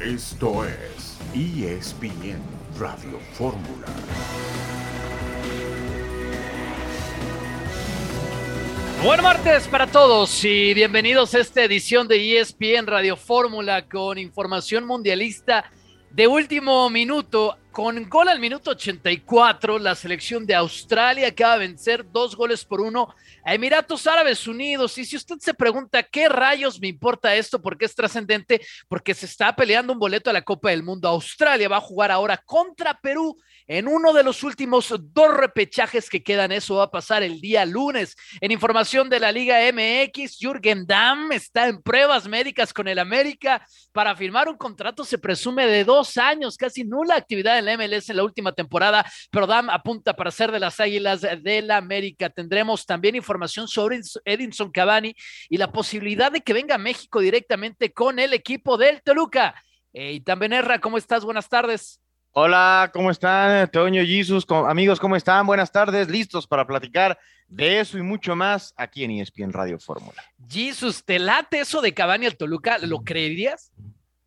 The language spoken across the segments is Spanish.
Esto es ESPN Radio Fórmula. Buen martes para todos y bienvenidos a esta edición de ESPN Radio Fórmula con información mundialista de último minuto. Con gol al minuto 84, la selección de Australia acaba de vencer dos goles por uno a Emiratos Árabes Unidos. Y si usted se pregunta qué rayos me importa esto, porque es trascendente, porque se está peleando un boleto a la Copa del Mundo. Australia va a jugar ahora contra Perú en uno de los últimos dos repechajes que quedan. Eso va a pasar el día lunes. En información de la Liga MX, Jürgen Damm está en pruebas médicas con el América para firmar un contrato, se presume, de dos años, casi nula actividad en la MLS en la última temporada, pero Damm apunta para ser de las Águilas del América. Tendremos también información sobre Edinson Cavani y la posibilidad de que venga a México directamente con el equipo del Toluca. Y también Erra, ¿cómo estás? Buenas tardes. Hola, ¿cómo están? Toño, Jesus, amigos, ¿cómo están? Buenas tardes, listos para platicar de eso y mucho más aquí en ESPN Radio Fórmula. Jesus, ¿te late eso de Cavani al Toluca? ¿Lo creerías?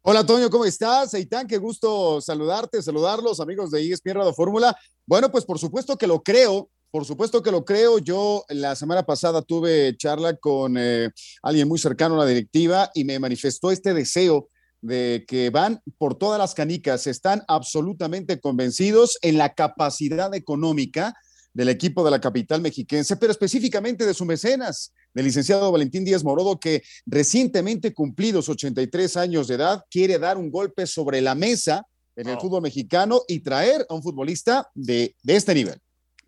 Hola, Toño, ¿cómo estás? Eitan, qué gusto saludarte, saludarlos, amigos de ESPN Radio Fórmula. Bueno, pues por supuesto que lo creo, por supuesto que lo creo. Yo la semana pasada tuve charla con eh, alguien muy cercano a la directiva y me manifestó este deseo de que van por todas las canicas, están absolutamente convencidos en la capacidad económica del equipo de la capital mexiquense, pero específicamente de su mecenas, del licenciado Valentín Díaz Morodo, que recientemente cumplidos 83 años de edad, quiere dar un golpe sobre la mesa en el fútbol mexicano y traer a un futbolista de, de este nivel.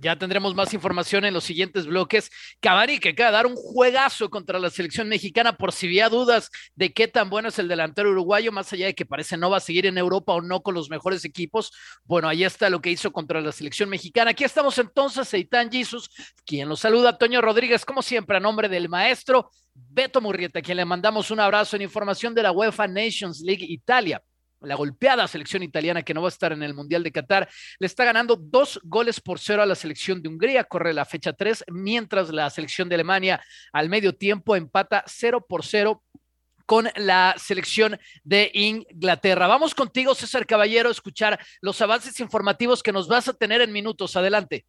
Ya tendremos más información en los siguientes bloques. Cavani que acaba de dar un juegazo contra la selección mexicana por si había dudas de qué tan bueno es el delantero uruguayo, más allá de que parece no va a seguir en Europa o no con los mejores equipos. Bueno, ahí está lo que hizo contra la selección mexicana. Aquí estamos entonces, Eitan Jesus, quien los saluda, Toño Rodríguez, como siempre, a nombre del maestro Beto Murrieta, quien le mandamos un abrazo en información de la UEFA Nations League Italia la golpeada selección italiana que no va a estar en el Mundial de Qatar, le está ganando dos goles por cero a la selección de Hungría, corre la fecha tres, mientras la selección de Alemania al medio tiempo empata cero por cero con la selección de Inglaterra. Vamos contigo, César Caballero, a escuchar los avances informativos que nos vas a tener en minutos. Adelante.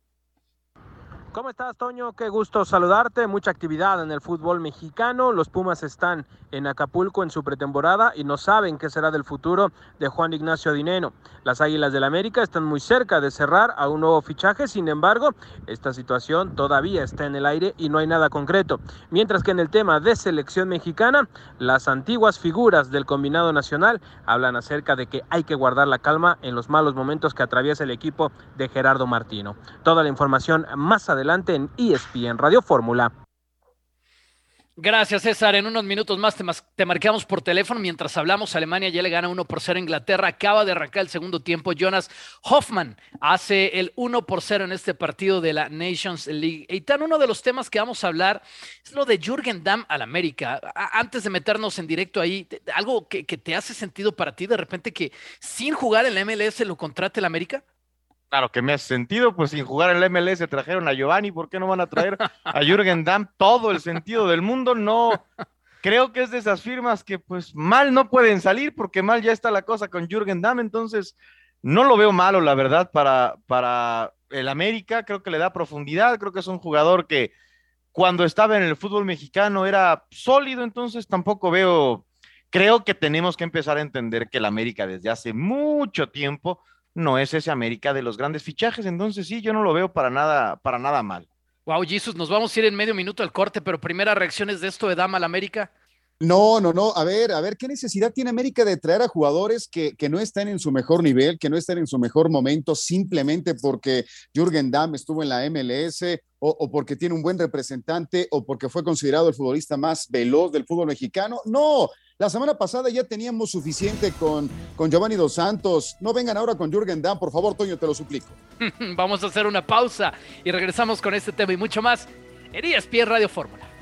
¿Cómo estás, Toño? Qué gusto saludarte. Mucha actividad en el fútbol mexicano. Los Pumas están en Acapulco en su pretemporada y no saben qué será del futuro de Juan Ignacio Dineno. Las Águilas del América están muy cerca de cerrar a un nuevo fichaje, sin embargo, esta situación todavía está en el aire y no hay nada concreto. Mientras que en el tema de selección mexicana, las antiguas figuras del combinado nacional hablan acerca de que hay que guardar la calma en los malos momentos que atraviesa el equipo de Gerardo Martino. Toda la información más adelante adelante en ESPN Radio Fórmula. Gracias, César. En unos minutos más te, marcamos por teléfono. Mientras hablamos, Alemania ya le gana 1 por 0 a Inglaterra. Acaba de arrancar el segundo tiempo. Jonas Hoffman hace el 1 por 0 en este partido de la Nations League. Y uno de los temas que vamos a hablar es lo de Jürgen Damm al América. Antes de meternos en directo ahí, algo que, que te hace sentido para ti de repente que sin jugar en la MLS lo contrate el América. Claro que me hace sentido, pues sin jugar en el MLS trajeron a Giovanni, ¿por qué no van a traer a Jürgen Damm? Todo el sentido del mundo, no. Creo que es de esas firmas que pues mal no pueden salir porque mal ya está la cosa con Jürgen Damm, entonces no lo veo malo, la verdad, para, para el América, creo que le da profundidad, creo que es un jugador que cuando estaba en el fútbol mexicano era sólido, entonces tampoco veo, creo que tenemos que empezar a entender que el América desde hace mucho tiempo no es ese América de los grandes fichajes, entonces sí, yo no lo veo para nada, para nada mal. Wow, Jesus, nos vamos a ir en medio minuto al corte, pero primeras reacciones de esto de Dama al América. No, no, no. A ver, a ver, ¿qué necesidad tiene América de traer a jugadores que, que, no están en su mejor nivel, que no están en su mejor momento, simplemente porque Jürgen Damm estuvo en la MLS o, porque tiene un buen representante o porque fue considerado el futbolista más veloz del fútbol mexicano? No, la semana pasada ya teníamos suficiente con, con Giovanni Dos Santos. No vengan ahora con Jürgen Damm, por favor, Toño, te lo suplico. Vamos a hacer una pausa y regresamos con este tema y mucho más en ESPN Radio Fórmula.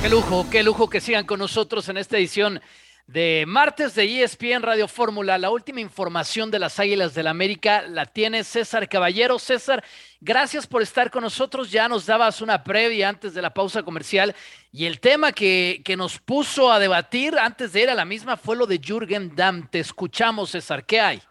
Qué lujo, qué lujo que sigan con nosotros en esta edición de martes de ESPN Radio Fórmula. La última información de las Águilas del la América la tiene César Caballero. César, gracias por estar con nosotros. Ya nos dabas una previa antes de la pausa comercial y el tema que, que nos puso a debatir antes de ir a la misma fue lo de Jürgen Damm. Te escuchamos, César. ¿Qué hay?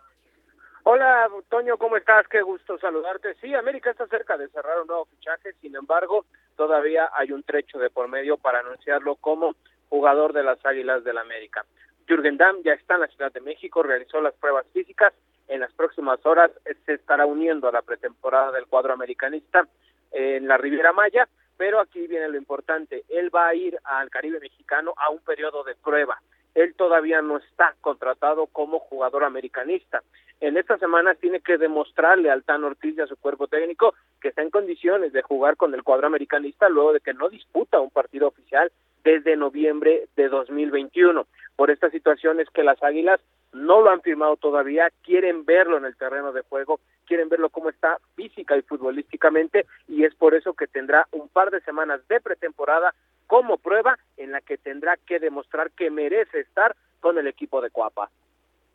Hola, Toño, ¿cómo estás? Qué gusto saludarte. Sí, América está cerca de cerrar un nuevo fichaje, sin embargo, todavía hay un trecho de por medio para anunciarlo como jugador de las Águilas del América. Jürgen Damm ya está en la Ciudad de México, realizó las pruebas físicas, en las próximas horas se estará uniendo a la pretemporada del cuadro americanista en la Riviera Maya, pero aquí viene lo importante, él va a ir al Caribe mexicano a un periodo de prueba. Él todavía no está contratado como jugador americanista. En esta semana tiene que demostrarle al Tan Ortiz y a su cuerpo técnico que está en condiciones de jugar con el cuadro americanista luego de que no disputa un partido oficial desde noviembre de 2021. Por esta situación es que las Águilas no lo han firmado todavía, quieren verlo en el terreno de juego, quieren verlo cómo está física y futbolísticamente y es por eso que tendrá un par de semanas de pretemporada como prueba en la que tendrá que demostrar que merece estar con el equipo de Coapa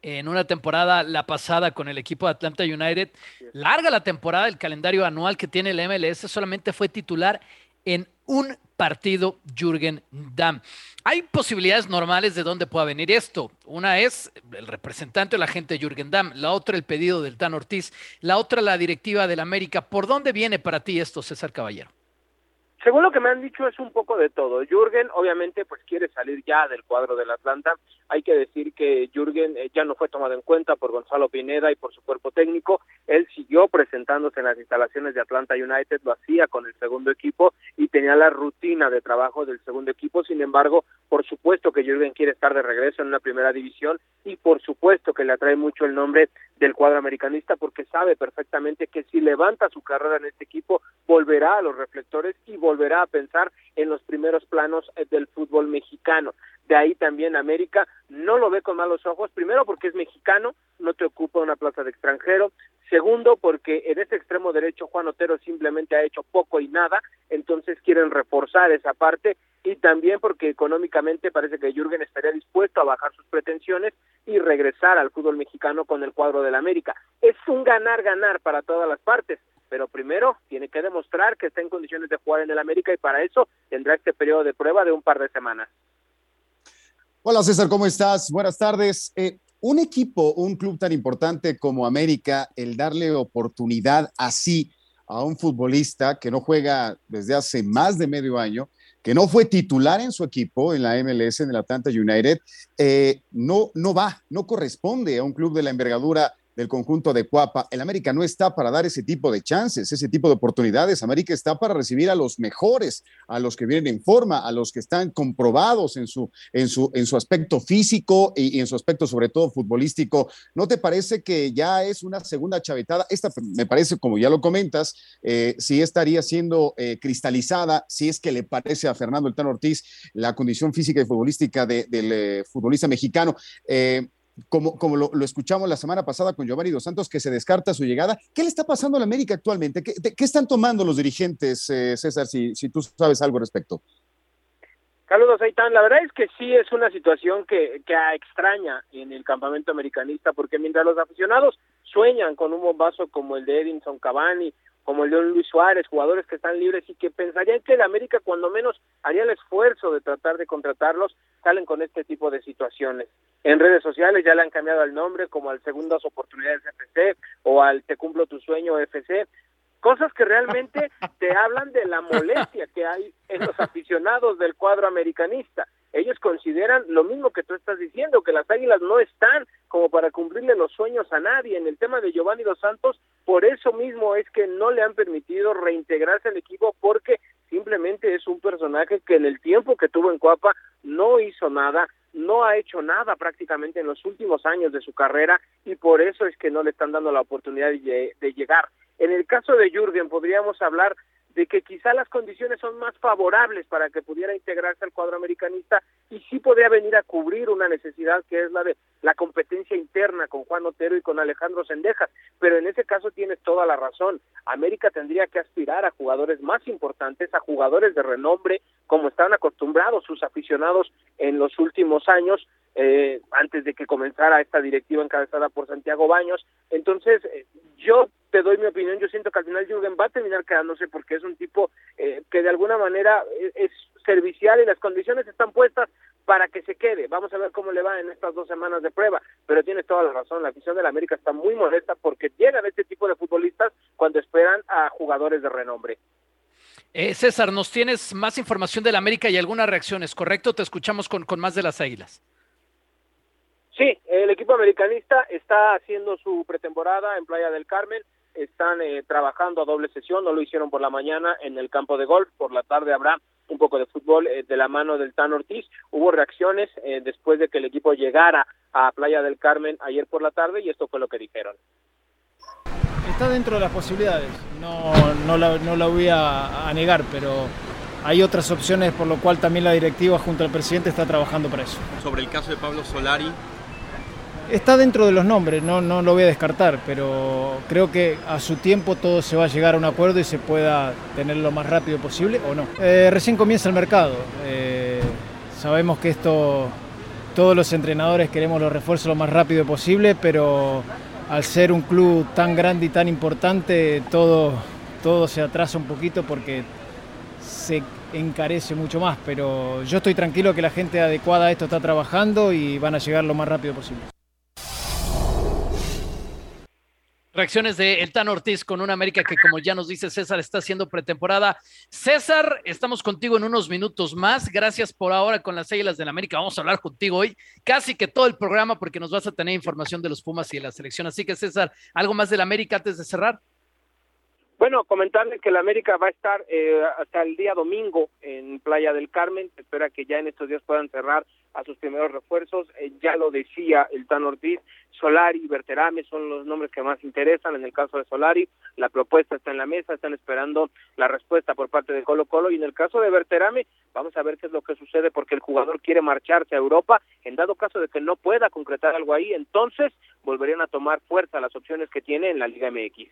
en una temporada, la pasada con el equipo de Atlanta United. Larga la temporada, el calendario anual que tiene el MLS, solamente fue titular en un partido Jürgen Damm. Hay posibilidades normales de dónde pueda venir esto. Una es el representante o la gente Jürgen Damm, la otra el pedido del Tan Ortiz, la otra la directiva del América. ¿Por dónde viene para ti esto, César Caballero? Según lo que me han dicho es un poco de todo. Jürgen obviamente pues quiere salir ya del cuadro del Atlanta. Hay que decir que Jürgen eh, ya no fue tomado en cuenta por Gonzalo Pineda y por su cuerpo técnico. Él siguió presentándose en las instalaciones de Atlanta United, lo hacía con el segundo equipo y tenía la rutina de trabajo del segundo equipo. Sin embargo, por supuesto que Jürgen quiere estar de regreso en una primera división y por supuesto que le atrae mucho el nombre del cuadro americanista porque sabe perfectamente que si levanta su carrera en este equipo volverá a los reflectores y volverá a pensar en los primeros planos eh, del fútbol mexicano. De ahí también América no lo ve con malos ojos, primero porque es mexicano, no te ocupa una plaza de extranjero, segundo porque en ese extremo derecho Juan Otero simplemente ha hecho poco y nada, entonces quieren reforzar esa parte y también porque económicamente parece que Jürgen estaría dispuesto a bajar sus pretensiones y regresar al fútbol mexicano con el cuadro del América. Es un ganar-ganar para todas las partes, pero primero tiene que demostrar que está en condiciones de jugar en el América y para eso tendrá este periodo de prueba de un par de semanas. Hola César, ¿cómo estás? Buenas tardes. Eh, un equipo, un club tan importante como América, el darle oportunidad así a un futbolista que no juega desde hace más de medio año, que no fue titular en su equipo en la MLS, en el Atlanta United, eh, no, no va, no corresponde a un club de la envergadura del conjunto de Cuapa. El América no está para dar ese tipo de chances, ese tipo de oportunidades. América está para recibir a los mejores, a los que vienen en forma, a los que están comprobados en su, en su, en su aspecto físico y, en su aspecto sobre todo futbolístico. ¿No te parece que ya es una segunda chavetada? Esta me parece, como ya lo comentas, eh, si estaría siendo eh, cristalizada, si es que le parece a Fernando El Ortiz la condición física y futbolística del eh, futbolista mexicano como, como lo, escuchamos la semana pasada con Giovanni Dos Santos, que se descarta su llegada. ¿Qué le está pasando a la América actualmente? ¿Qué, están tomando los dirigentes, eh, César, si, si, tú sabes algo al respecto? Saludos, Aitán. La verdad es que sí es una situación que, que extraña en el campamento americanista, porque mientras los aficionados sueñan con un bombazo como el de Edinson Cavani como el de Luis Suárez, jugadores que están libres y que pensarían que el América cuando menos haría el esfuerzo de tratar de contratarlos, salen con este tipo de situaciones. En redes sociales ya le han cambiado el nombre como al Segundas Oportunidades FC o al Te Cumplo Tu Sueño FC, cosas que realmente te hablan de la molestia que hay en los aficionados del cuadro americanista. Ellos consideran lo mismo que tú estás diciendo, que las Águilas no están como para cumplirle los sueños a nadie. En el tema de Giovanni Dos Santos, por eso mismo es que no le han permitido reintegrarse al equipo porque simplemente es un personaje que en el tiempo que tuvo en Coapa no hizo nada, no ha hecho nada prácticamente en los últimos años de su carrera y por eso es que no le están dando la oportunidad de, llegar En el caso de Jürgen podríamos hablar de que quizá las condiciones son más favorables para que pudiera integrarse al cuadro americanista y sí podría venir a cubrir una necesidad que es la de la competencia interna con Juan Otero y con Alejandro Sendejas, pero en ese caso tienes toda la razón. América tendría que aspirar a jugadores más importantes, a jugadores de renombre, como estaban acostumbrados sus aficionados en los últimos años, eh, antes de que comenzara esta directiva encabezada por Santiago Baños. Entonces, eh, yo te doy mi opinión, yo siento que al final Jürgen va a terminar quedándose porque es un tipo eh, que de alguna manera es, servicial y las condiciones están puestas para que se quede. Vamos a ver cómo le va en estas dos semanas de prueba, pero tienes toda la razón, la afición de la América está muy molesta porque llegan este tipo de futbolistas cuando esperan a jugadores de renombre. Eh, César, nos tienes más información de la América y algunas reacciones, ¿correcto? Te escuchamos con, con más de las Águilas. Sí, el equipo americanista está haciendo su pretemporada en Playa del Carmen, están eh, trabajando a doble sesión, no lo hicieron por la mañana en el campo de golf, por la tarde habrá un poco de fútbol eh, de la mano del Tan Ortiz. Hubo reacciones eh, después de que el equipo llegara a Playa del Carmen ayer por la tarde y esto fue lo que dijeron. Está dentro de las posibilidades, no, no, la, no la voy a, a negar, pero hay otras opciones por lo cual también la directiva junto al presidente está trabajando para eso. Sobre el caso de Pablo Solari, Está dentro de los nombres, no, no lo voy a descartar, pero creo que a su tiempo todo se va a llegar a un acuerdo y se pueda tener lo más rápido posible o no. Eh, recién comienza el mercado. Eh, sabemos que esto, todos los entrenadores queremos los refuerzos lo más rápido posible, pero al ser un club tan grande y tan importante, todo, todo se atrasa un poquito porque se encarece mucho más, pero yo estoy tranquilo que la gente adecuada a esto está trabajando y van a llegar lo más rápido posible. Reacciones de El Tan Ortiz con una América que, como ya nos dice César, está haciendo pretemporada. César, estamos contigo en unos minutos más. Gracias por ahora con las Águilas del América. Vamos a hablar contigo hoy casi que todo el programa porque nos vas a tener información de los Pumas y de la selección. Así que, César, ¿algo más del América antes de cerrar? Bueno, comentarle que la América va a estar eh, hasta el día domingo en Playa del Carmen. Se espera que ya en estos días puedan cerrar a sus primeros refuerzos. Eh, ya lo decía el Tan Ortiz, Solari y Berterame son los nombres que más interesan. En el caso de Solari, la propuesta está en la mesa, están esperando la respuesta por parte de Colo Colo. Y en el caso de Berterame, vamos a ver qué es lo que sucede porque el jugador quiere marcharse a Europa. En dado caso de que no pueda concretar algo ahí, entonces volverían a tomar fuerza las opciones que tiene en la Liga MX.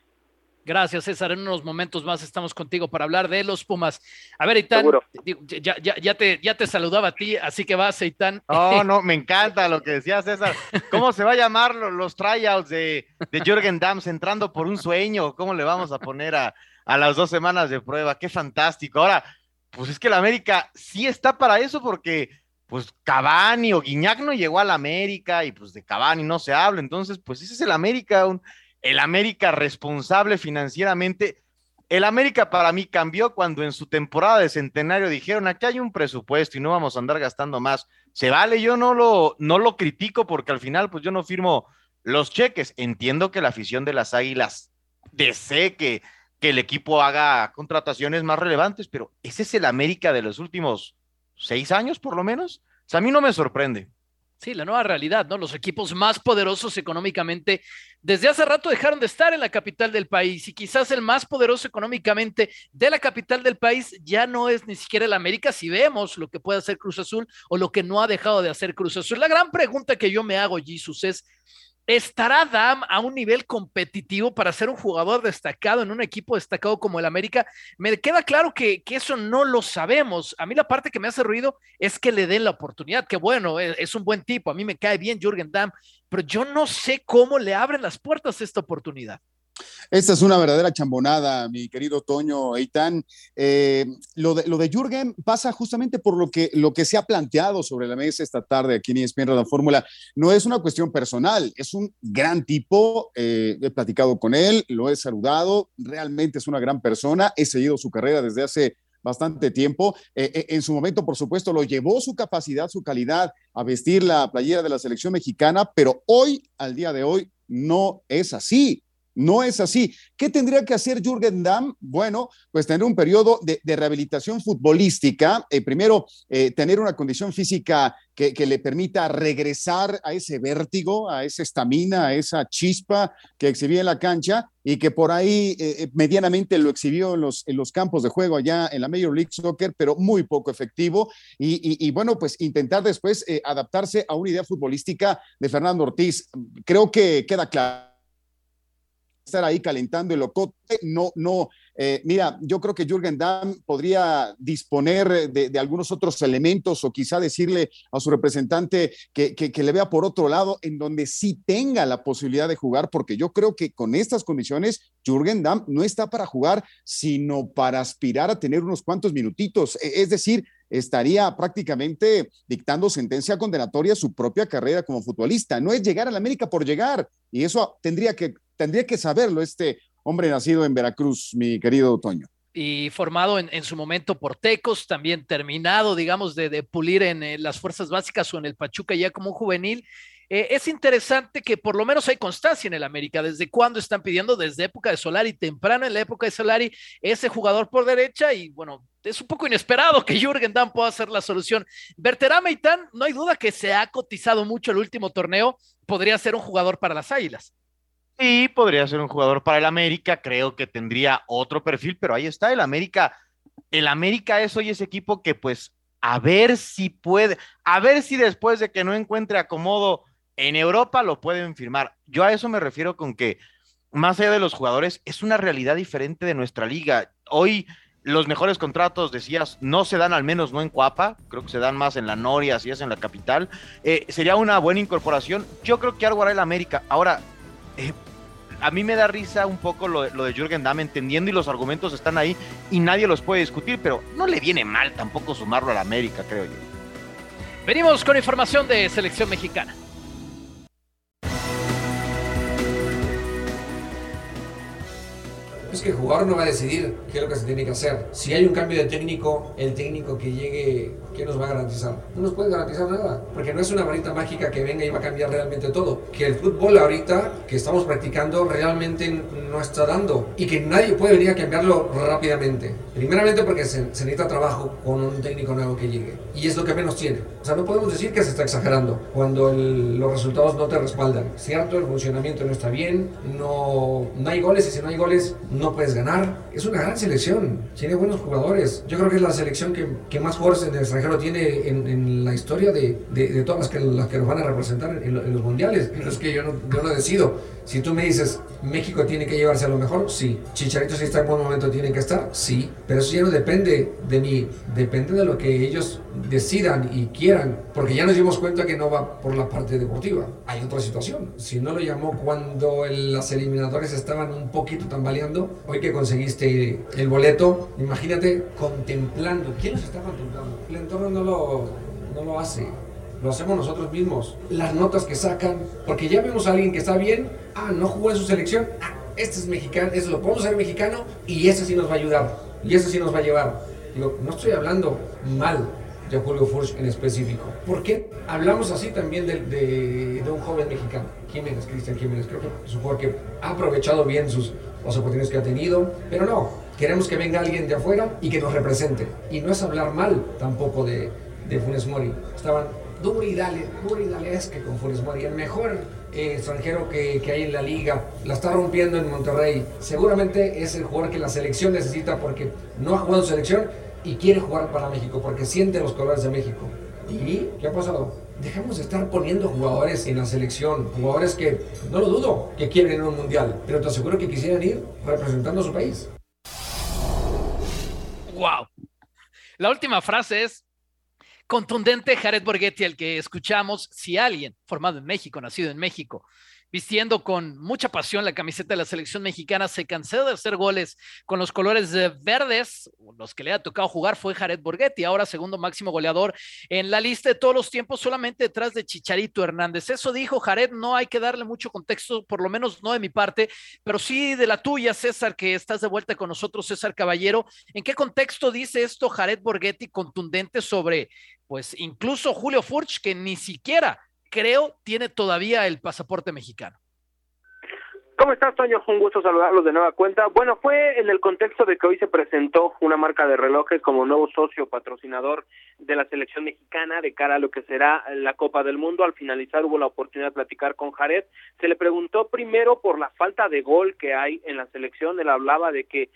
Gracias, César. En unos momentos más estamos contigo para hablar de los Pumas. A ver, Itán, ya, ya, ya, te, ya te saludaba a ti, así que vas, Itán. No, no, me encanta lo que decía César. ¿Cómo se va a llamar los, los tryouts de, de Jürgen Dams entrando por un sueño? ¿Cómo le vamos a poner a, a las dos semanas de prueba? Qué fantástico. Ahora, pues es que la América sí está para eso porque pues Cavani o Guiñac no llegó a la América y pues de Cavani no se habla. Entonces, pues ese es el América, un el América responsable financieramente. El América para mí cambió cuando en su temporada de centenario dijeron, aquí hay un presupuesto y no vamos a andar gastando más. Se vale, yo no lo, no lo critico porque al final pues yo no firmo los cheques. Entiendo que la afición de las Águilas desee que, que el equipo haga contrataciones más relevantes, pero ese es el América de los últimos seis años por lo menos. O sea, a mí no me sorprende. Sí, la nueva realidad, ¿no? Los equipos más poderosos económicamente desde hace rato dejaron de estar en la capital del país y quizás el más poderoso económicamente de la capital del país ya no es ni siquiera el América si vemos lo que puede hacer Cruz Azul o lo que no ha dejado de hacer Cruz Azul. La gran pregunta que yo me hago, Jesus, es ¿Estará Dam a un nivel competitivo para ser un jugador destacado en un equipo destacado como el América? Me queda claro que, que, eso no lo sabemos. A mí la parte que me hace ruido es que le den la oportunidad, que bueno, es, es un buen tipo, a mí me cae bien Jürgen Damm, pero yo no sé cómo le abren las puertas esta oportunidad. Esta es una verdadera chambonada, mi querido Toño Eitan. Eh, lo, de, lo de Jürgen pasa justamente por lo que, lo que se ha planteado sobre la mesa esta tarde aquí en ESPN la Fórmula. No es una cuestión personal, es un gran tipo. Eh, he platicado con él, lo he saludado. Realmente es una gran persona. He seguido su carrera desde hace bastante tiempo. Eh, en su momento, por supuesto, lo llevó su capacidad, su calidad a vestir la playera de la selección mexicana, pero hoy, al día de hoy, no es así No es así. ¿Qué tendría que hacer Jürgen Damm? Bueno, pues tener un periodo de, rehabilitación futbolística. Eh, primero, eh, tener una condición física que, le permita regresar a ese vértigo, a esa estamina, a esa chispa que exhibía en la cancha y que por ahí eh, medianamente lo exhibió en los, en los campos de juego allá en la Major League Soccer, pero muy poco efectivo. Y, bueno, pues intentar después adaptarse a una idea futbolística de Fernando Ortiz. Creo que queda claro estar ahí calentando el ocote. No, no, eh, mira, yo creo que Jürgen Damm podría disponer de, algunos otros elementos o quizá decirle a su representante que, que, le vea por otro lado en donde sí tenga la posibilidad de jugar, porque yo creo que con estas condiciones Jürgen Damm no está para jugar, sino para aspirar a tener unos cuantos minutitos. E, es decir, estaría prácticamente dictando sentencia condenatoria a su propia carrera como futbolista. No es llegar a la América por llegar, y eso tendría que tendría que saberlo este hombre nacido en Veracruz, mi querido Otoño. Y formado en, su momento por Tecos, también terminado, digamos, de, pulir en, las fuerzas básicas o en el Pachuca ya como un juvenil. Eh, es interesante que por lo menos hay constancia en el América. ¿Desde cuándo están pidiendo? Desde época de Solari, temprano en la época de Solari, ese jugador por derecha y bueno, es un poco inesperado que Jürgen Damm pueda ser la solución. Berterame no hay duda que se ha cotizado mucho el último torneo, podría ser un jugador para las Águilas. Sí, podría ser un jugador para el América, creo que tendría otro perfil, pero ahí está el América. El América es hoy ese equipo que pues a ver si puede, a ver si después de que no encuentre acomodo en Europa lo pueden firmar. Yo a eso me refiero con que más allá de los jugadores, es una realidad diferente de nuestra liga. Hoy los mejores contratos, decías, no se dan al menos no en Cuapa, creo que se dan más en la Noria, si es en la capital. Eh, sería una buena incorporación. Yo creo que algo hará el América. Ahora, eh, a mí me da risa un poco lo, de Jürgen Damm, entendiendo y los argumentos están ahí y nadie los puede discutir, pero no le viene mal tampoco sumarlo a la América, creo yo. Venimos con información de selección mexicana. Es que el jugador no va a decidir qué es lo que se tiene que hacer. Si hay un cambio de técnico, el técnico que llegue, ¿qué nos va a garantizar? No nos puede garantizar nada, porque no es una varita mágica que venga y va a cambiar realmente todo. Que el fútbol ahorita que estamos practicando realmente no está dando y que nadie puede venir a cambiarlo rápidamente. Primeramente porque se, necesita trabajo con un técnico nuevo que llegue y es lo que menos tiene. O sea, no podemos decir que se está exagerando cuando los resultados no te respaldan. Cierto, el funcionamiento no está bien, no, no hay goles y si no hay goles puedes ganar. Es una gran selección, tiene buenos jugadores. Yo creo que es la selección que, que más jugadores en el extranjero tiene en, la historia de, de, todas las que, las que nos van a representar en, los mundiales. Pero es que yo no, yo no decido. Si tú me dices, México tiene que llevarse a lo mejor, sí. Chicharito si está en buen momento tiene que estar, sí. Pero eso ya no depende de mí, depende de lo que ellos decidan y quieran. Porque ya nos dimos cuenta que no va por la parte deportiva. Hay otra situación. Si no lo llamó cuando las eliminatorias estaban un poquito tambaleando, hoy que conseguiste el boleto, imagínate contemplando. ¿Quién nos está contemplando? El entorno no lo, no lo hace. Lo hacemos nosotros mismos. Las notas que sacan, porque ya vemos a alguien que está bien, ah, no jugó en su selección, ah, este es mexicano, este lo podemos hacer mexicano y ese sí nos va a ayudar. Y ese sí nos va a llevar. Digo, no estoy hablando mal de Julio Furch en específico. ¿Por qué hablamos así también de, de, un joven mexicano? Jiménez, Cristian Jiménez, creo que es un que ha aprovechado bien sus, las oportunidades que ha tenido, pero no, queremos que venga alguien de afuera y que nos represente. Y no es hablar mal tampoco de, de Funes Mori. Estaban duro y dale, duro y dale es que con Funes Mori, el mejor eh, extranjero que, que, hay en la liga, la está rompiendo en Monterrey. Seguramente es el jugador que la selección necesita porque no ha jugado en selección y quiere jugar para México porque siente los colores de México. ¿Y qué ha pasado? Dejemos de estar poniendo jugadores en la selección, jugadores que, no lo dudo, que quieren ir a un mundial, pero te aseguro que quisieran ir representando a su país. ¡Wow! La última frase es contundente Jared Borghetti, el que escuchamos, si alguien formado en México, nacido en México, vistiendo con mucha pasión la camiseta de la selección mexicana, se cansó de hacer goles con los colores verdes, los que le ha tocado jugar fue Jared Borghetti, ahora segundo máximo goleador en la lista de todos los tiempos, solamente detrás de Chicharito Hernández. Eso dijo Jared, no hay que darle mucho contexto, por lo menos no de mi parte, pero sí de la tuya, César, que estás de vuelta con nosotros, César Caballero. ¿En qué contexto dice esto Jared Borghetti contundente sobre, pues, incluso Julio Furch, que ni siquiera creo, tiene todavía el pasaporte mexicano. ¿Cómo estás, Toño? Un gusto saludarlos de nueva cuenta. Bueno, fue en el contexto de que hoy se presentó una marca de relojes como nuevo socio patrocinador de la selección mexicana de cara a lo que será la Copa del Mundo. Al finalizar hubo la oportunidad de platicar con Jared. Se le preguntó primero por la falta de gol que hay en la selección. Él hablaba de que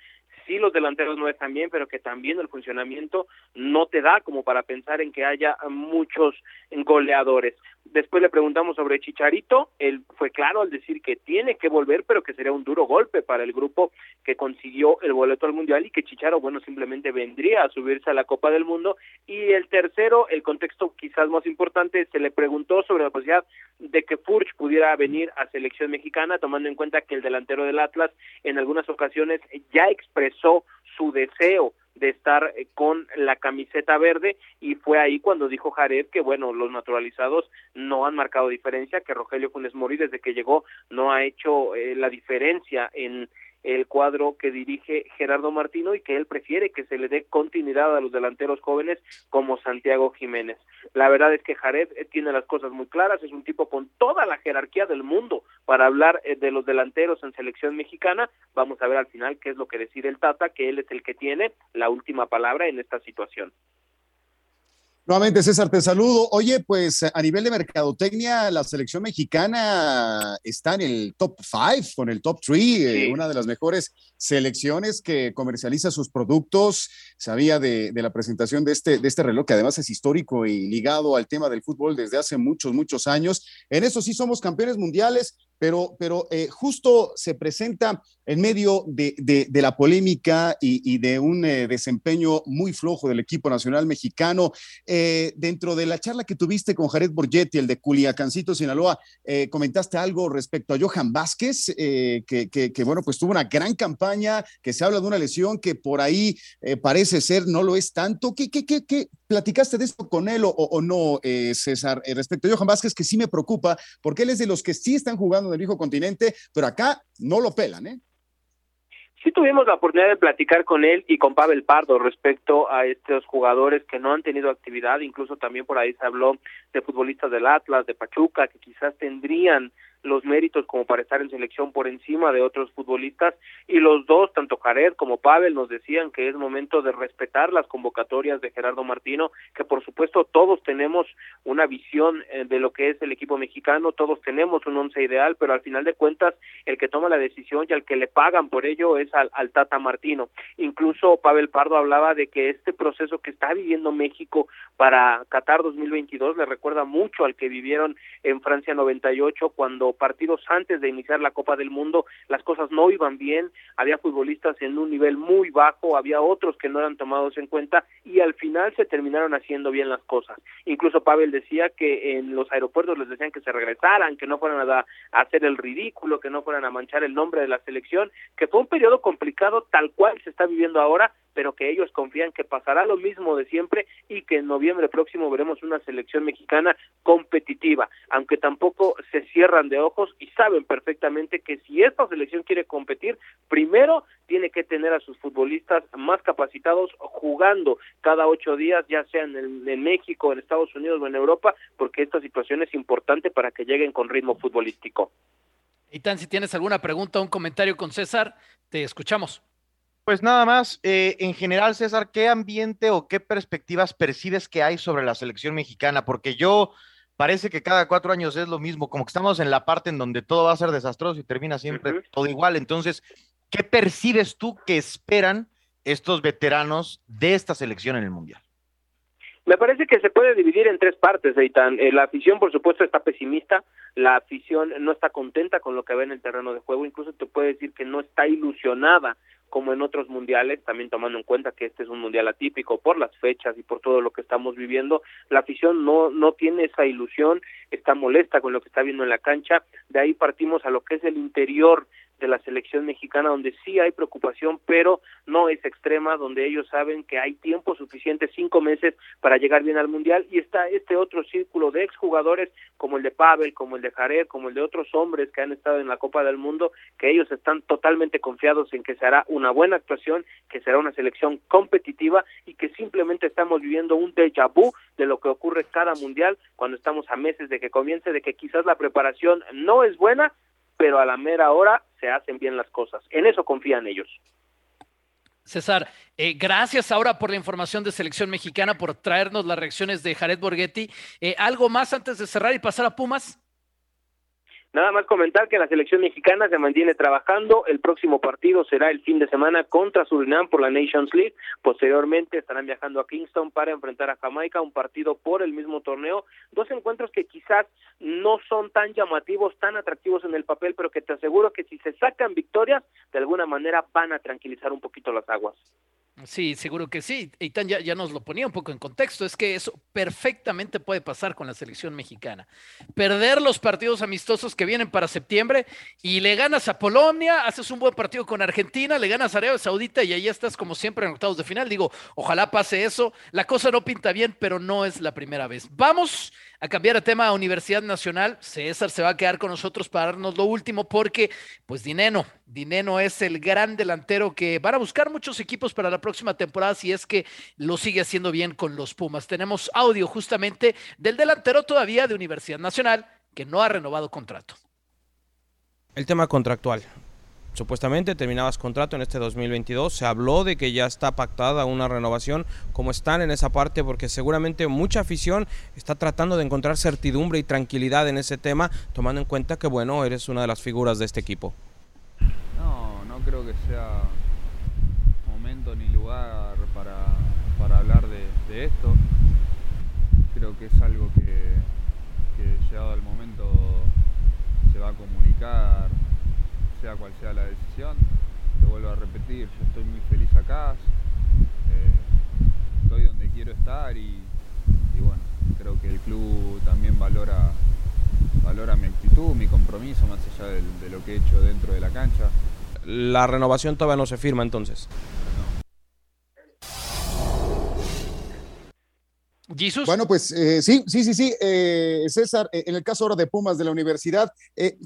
sí los delanteros no están bien, pero que también el funcionamiento no te da como para pensar en que haya muchos goleadores. Después le preguntamos sobre Chicharito, él fue claro al decir que tiene que volver, pero que sería un duro golpe para el grupo que consiguió el boleto al Mundial y que Chicharo, bueno, simplemente vendría a subirse a la Copa del Mundo. Y el tercero, el contexto quizás más importante, se le preguntó sobre la posibilidad de que Furch pudiera venir a selección mexicana, tomando en cuenta que el delantero del Atlas en algunas ocasiones ya expresó su deseo de estar eh, con la camiseta verde y fue ahí cuando dijo Jared que bueno los naturalizados no han marcado diferencia que Rogelio Funes Mori desde que llegó no ha hecho eh, la diferencia en el cuadro que dirige Gerardo Martino y que él prefiere que se le dé continuidad a los delanteros jóvenes como Santiago Jiménez. La verdad es que Jared eh, tiene las cosas muy claras, es un tipo con toda la jerarquía del mundo para hablar eh, de los delanteros en selección mexicana. Vamos a ver al final qué es lo que decide el Tata, que él es el que tiene la última palabra en esta situación. Nuevamente, César, te saludo. Oye, pues a nivel de mercadotecnia, la selección mexicana está en el top five, con el top three, eh, una de las mejores selecciones que comercializa sus productos. Sabía de, de, la presentación de este, de este reloj, que además es histórico y ligado al tema del fútbol desde hace muchos, muchos años. En eso sí somos campeones mundiales pero, pero eh, justo se presenta en medio de, de, la polémica y, de un eh, desempeño muy flojo del equipo nacional mexicano. Eh, dentro de la charla que tuviste con Jared Borgetti, el de Culiacancito, Sinaloa, comentaste algo respecto a Johan Vázquez, que, que, que, bueno, pues tuvo una gran campaña, que se habla de una lesión que por ahí parece ser no lo es tanto. ¿Qué, qué, qué, qué platicaste de esto con él o, o no, César, respecto a Johan Vázquez, que sí me preocupa, porque él es de los que sí están jugando del viejo continente, pero acá no lo pelan, ¿eh? Sí tuvimos la oportunidad de platicar con él y con Pavel Pardo respecto a estos jugadores que no han tenido actividad, incluso también por ahí se habló de futbolistas del Atlas, de Pachuca, que quizás tendrían los méritos como para estar en selección por encima de otros futbolistas y los dos, tanto Jared como Pavel, nos decían que es momento de respetar las convocatorias de Gerardo Martino, que por supuesto todos tenemos una visión eh, de lo que es el equipo mexicano, todos tenemos un once ideal, pero al final de cuentas el que toma la decisión y al que le pagan por ello es al, al Tata Martino. Incluso Pavel Pardo hablaba de que este proceso que está viviendo México para Qatar 2022 le recuerda mucho al que vivieron en Francia 98 cuando partidos antes de iniciar la Copa del Mundo las cosas no iban bien, había futbolistas en un nivel muy bajo, había otros que no eran tomados en cuenta y al final se terminaron haciendo bien las cosas. Incluso Pavel decía que en los aeropuertos les decían que se regresaran, que no fueran a, hacer el ridículo, que no fueran a manchar el nombre de la selección, que fue un periodo complicado tal cual se está viviendo ahora, pero que ellos confían que pasará lo mismo de siempre y que en noviembre próximo veremos una selección mexicana competitiva, aunque tampoco se cierran de ojos y saben perfectamente que si esta selección quiere competir, primero tiene que tener a sus futbolistas más capacitados jugando cada ocho días, ya sea en, México, en Estados Unidos o en Europa, porque esta situación es importante para que lleguen con ritmo futbolístico. Itán, si tienes alguna pregunta o un comentario con César, te escuchamos. Pues nada más, eh, en general, César, ¿qué ambiente o qué perspectivas percibes que hay sobre la selección mexicana? Porque yo parece que cada cuatro años es lo mismo, como que estamos en la parte en donde todo va a ser desastroso y termina siempre uh -huh. todo igual. Entonces, ¿qué percibes tú que esperan estos veteranos de esta selección en el Mundial? Me parece que se puede dividir en tres partes, Eitan. Eh, la afición, por supuesto, está pesimista, la afición no está contenta con lo que ve en el terreno de juego, incluso te puede decir que no está ilusionada como en otros mundiales, también tomando en cuenta que este es un mundial atípico por las fechas y por todo lo que estamos viviendo, la afición no no tiene esa ilusión, está molesta con lo que está viendo en la cancha, de ahí partimos a lo que es el interior de la selección mexicana donde sí hay preocupación pero no es extrema donde ellos saben que hay tiempo suficiente cinco meses para llegar bien al mundial y está este otro círculo de exjugadores como el de Pavel como el de Jared como el de otros hombres que han estado en la Copa del Mundo que ellos están totalmente confiados en que se hará una buena actuación que será una selección competitiva y que simplemente estamos viviendo un déjà vu de lo que ocurre cada mundial cuando estamos a meses de que comience de que quizás la preparación no es buena pero a la mera hora se hacen bien las cosas. En eso confían ellos. César, eh, gracias ahora por la información de selección mexicana, por traernos las reacciones de Jared Borghetti. Eh, ¿Algo más antes de cerrar y pasar a Pumas? Nada más comentar que la selección mexicana se mantiene trabajando. El próximo partido será el fin de semana contra Surinam por la Nations League. Posteriormente estarán viajando a Kingston para enfrentar a Jamaica, un partido por el mismo torneo. Dos encuentros que quizás no son tan llamativos, tan atractivos en el papel, pero que te aseguro que si se sacan victorias, de alguna manera van a tranquilizar un poquito las aguas. Sí, seguro que sí. Eitan ya, ya nos lo ponía un poco en contexto. Es que eso perfectamente puede pasar con la selección mexicana. Perder los partidos amistosos que vienen para septiembre y le ganas a Polonia, haces un buen partido con Argentina, le ganas a Arabia Saudita y ahí estás como siempre en octavos de final. Digo, ojalá pase eso. La cosa no pinta bien, pero no es la primera vez. Vamos a cambiar de tema a Universidad Nacional. César se va a quedar con nosotros para darnos lo último porque, pues, Dineno, Dineno es el gran delantero que van a buscar muchos equipos para la próxima temporada si es que lo sigue haciendo bien con los Pumas. Tenemos audio justamente del delantero todavía de Universidad Nacional que no ha renovado contrato. El tema contractual. Supuestamente terminabas contrato en este 2022. Se habló de que ya está pactada una renovación. ¿Cómo están en esa parte? Porque seguramente mucha afición está tratando de encontrar certidumbre y tranquilidad en ese tema, tomando en cuenta que, bueno, eres una de las figuras de este equipo. No, no creo que sea momento ni lugar para, para hablar de, de, esto. Creo que es algo que, que llegado el momento se va a comunicar sea cual sea la decisión. Te vuelvo a repetir, yo estoy muy feliz acá, eh, estoy donde quiero estar y, y, bueno, creo que el club también valora, valora mi actitud, mi compromiso, más allá de, de lo que he hecho dentro de la cancha. La renovación todavía no se firma entonces. Jesus. Bueno, pues eh, sí, sí, sí, sí. Eh, César, eh, en el caso ahora de Pumas de la universidad, eh,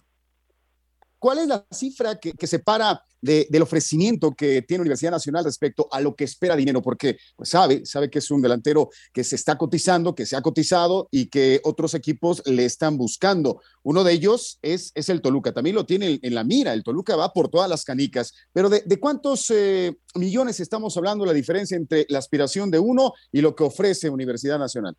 ¿Cuál es la cifra que, separa de, del ofrecimiento que tiene Universidad Nacional respecto a lo que espera dinero? Porque pues sabe, sabe que es un delantero que se está cotizando, que se ha cotizado y que otros equipos le están buscando. Uno de ellos es, es el Toluca, también lo tiene en la mira, el Toluca va por todas las canicas, pero ¿de, de cuántos eh, millones estamos hablando la diferencia entre la aspiración de uno y lo que ofrece Universidad Nacional?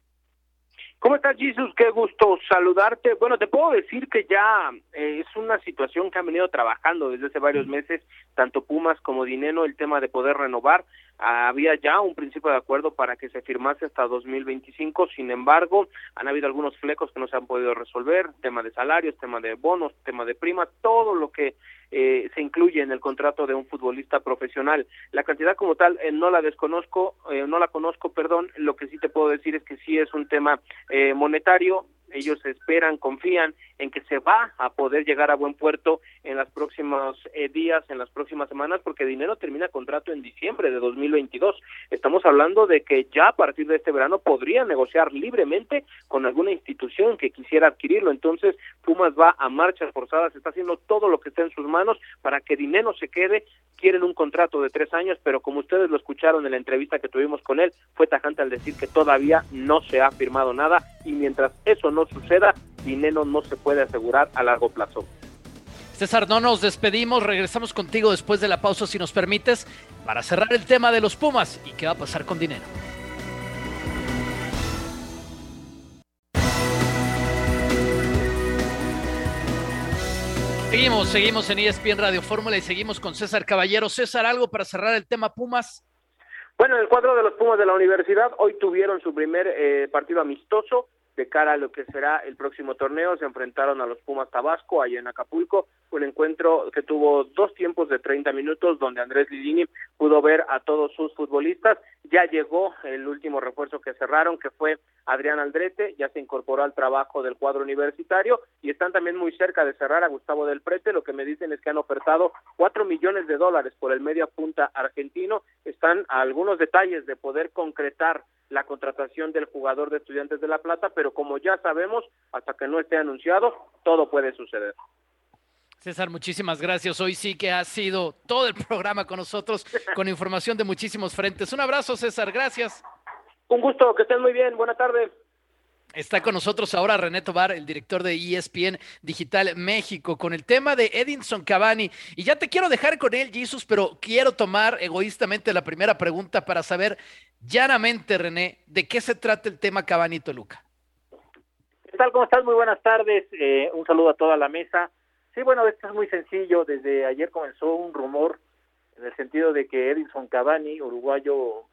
¿Cómo estás, Jesus? Qué gusto saludarte. Bueno, te puedo decir que ya eh, es una situación que han venido trabajando desde hace varios meses, tanto Pumas como Dineno, el tema de poder renovar. Había ya un principio de acuerdo para que se firmase hasta 2025, sin embargo, han habido algunos flecos que no se han podido resolver, tema de salarios, tema de bonos, tema de prima, todo lo que eh, se incluye en el contrato de un futbolista profesional. La cantidad como tal eh, no la desconozco, eh, no la conozco, perdón, lo que sí te puedo decir es que sí es un tema eh, monetario, ellos esperan, confían en que se va a poder llegar a buen puerto en los próximos eh, días, en las próximas semanas, porque Dinero termina contrato en diciembre de 2022. Estamos hablando de que ya a partir de este verano podría negociar libremente con alguna institución que quisiera adquirirlo. Entonces, Pumas va a marchas forzadas, está haciendo todo lo que está en sus manos para que Dinero se quede. Quieren un contrato de tres años, pero como ustedes lo escucharon en la entrevista que tuvimos con él, fue tajante al decir que todavía no se ha firmado nada y mientras eso no suceda, Dinero no se puede asegurar a largo plazo. César, no nos despedimos, regresamos contigo después de la pausa si nos permites para cerrar el tema de los Pumas y qué va a pasar con dinero. Seguimos, seguimos en ESPN Radio Fórmula y seguimos con César Caballero. César, algo para cerrar el tema Pumas. Bueno, el cuadro de los Pumas de la universidad hoy tuvieron su primer eh, partido amistoso de cara a lo que será el próximo torneo. Se enfrentaron a los Pumas Tabasco allá en Acapulco. Un encuentro que tuvo dos tiempos de 30 minutos donde Andrés Lidini pudo ver a todos sus futbolistas. Ya llegó el último refuerzo que cerraron, que fue Adrián Aldrete, ya se incorporó al trabajo del cuadro universitario y están también muy cerca de cerrar a Gustavo del Prete. Lo que me dicen es que han ofertado cuatro millones de dólares por el media punta argentino. Están algunos detalles de poder concretar la contratación del jugador de Estudiantes de La Plata, pero como ya sabemos, hasta que no esté anunciado, todo puede suceder. César, muchísimas gracias. Hoy sí que ha sido todo el programa con nosotros, con información de muchísimos frentes. Un abrazo, César, gracias. Un gusto, que estén muy bien. Buena tarde. Está con nosotros ahora René Tobar, el director de ESPN Digital México, con el tema de Edinson Cavani. Y ya te quiero dejar con él, Jesus, pero quiero tomar egoístamente la primera pregunta para saber llanamente, René, de qué se trata el tema Cavani Toluca. ¿Qué tal? ¿Cómo estás? Muy buenas tardes. Eh, un saludo a toda la mesa. Sí, bueno, esto es muy sencillo. Desde ayer comenzó un rumor en el sentido de que Edinson Cavani, uruguayo,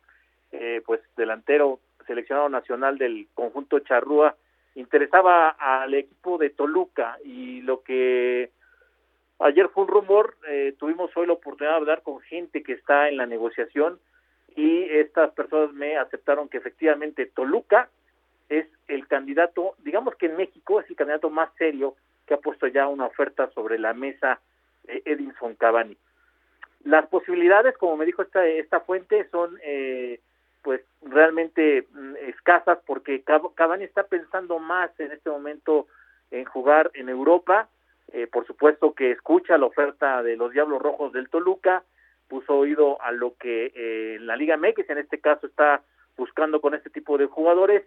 eh, pues delantero seleccionado nacional del conjunto Charrúa, interesaba al equipo de Toluca y lo que ayer fue un rumor, eh, tuvimos hoy la oportunidad de hablar con gente que está en la negociación y estas personas me aceptaron que efectivamente Toluca es el candidato, digamos que en México es el candidato más serio que ha puesto ya una oferta sobre la mesa de Edinson Cavani. Las posibilidades, como me dijo esta, esta fuente, son eh, pues realmente mm, escasas porque Cavani está pensando más en este momento en jugar en Europa. Eh, por supuesto que escucha la oferta de los Diablos Rojos del Toluca, puso oído a lo que eh, la Liga MX en este caso está buscando con este tipo de jugadores,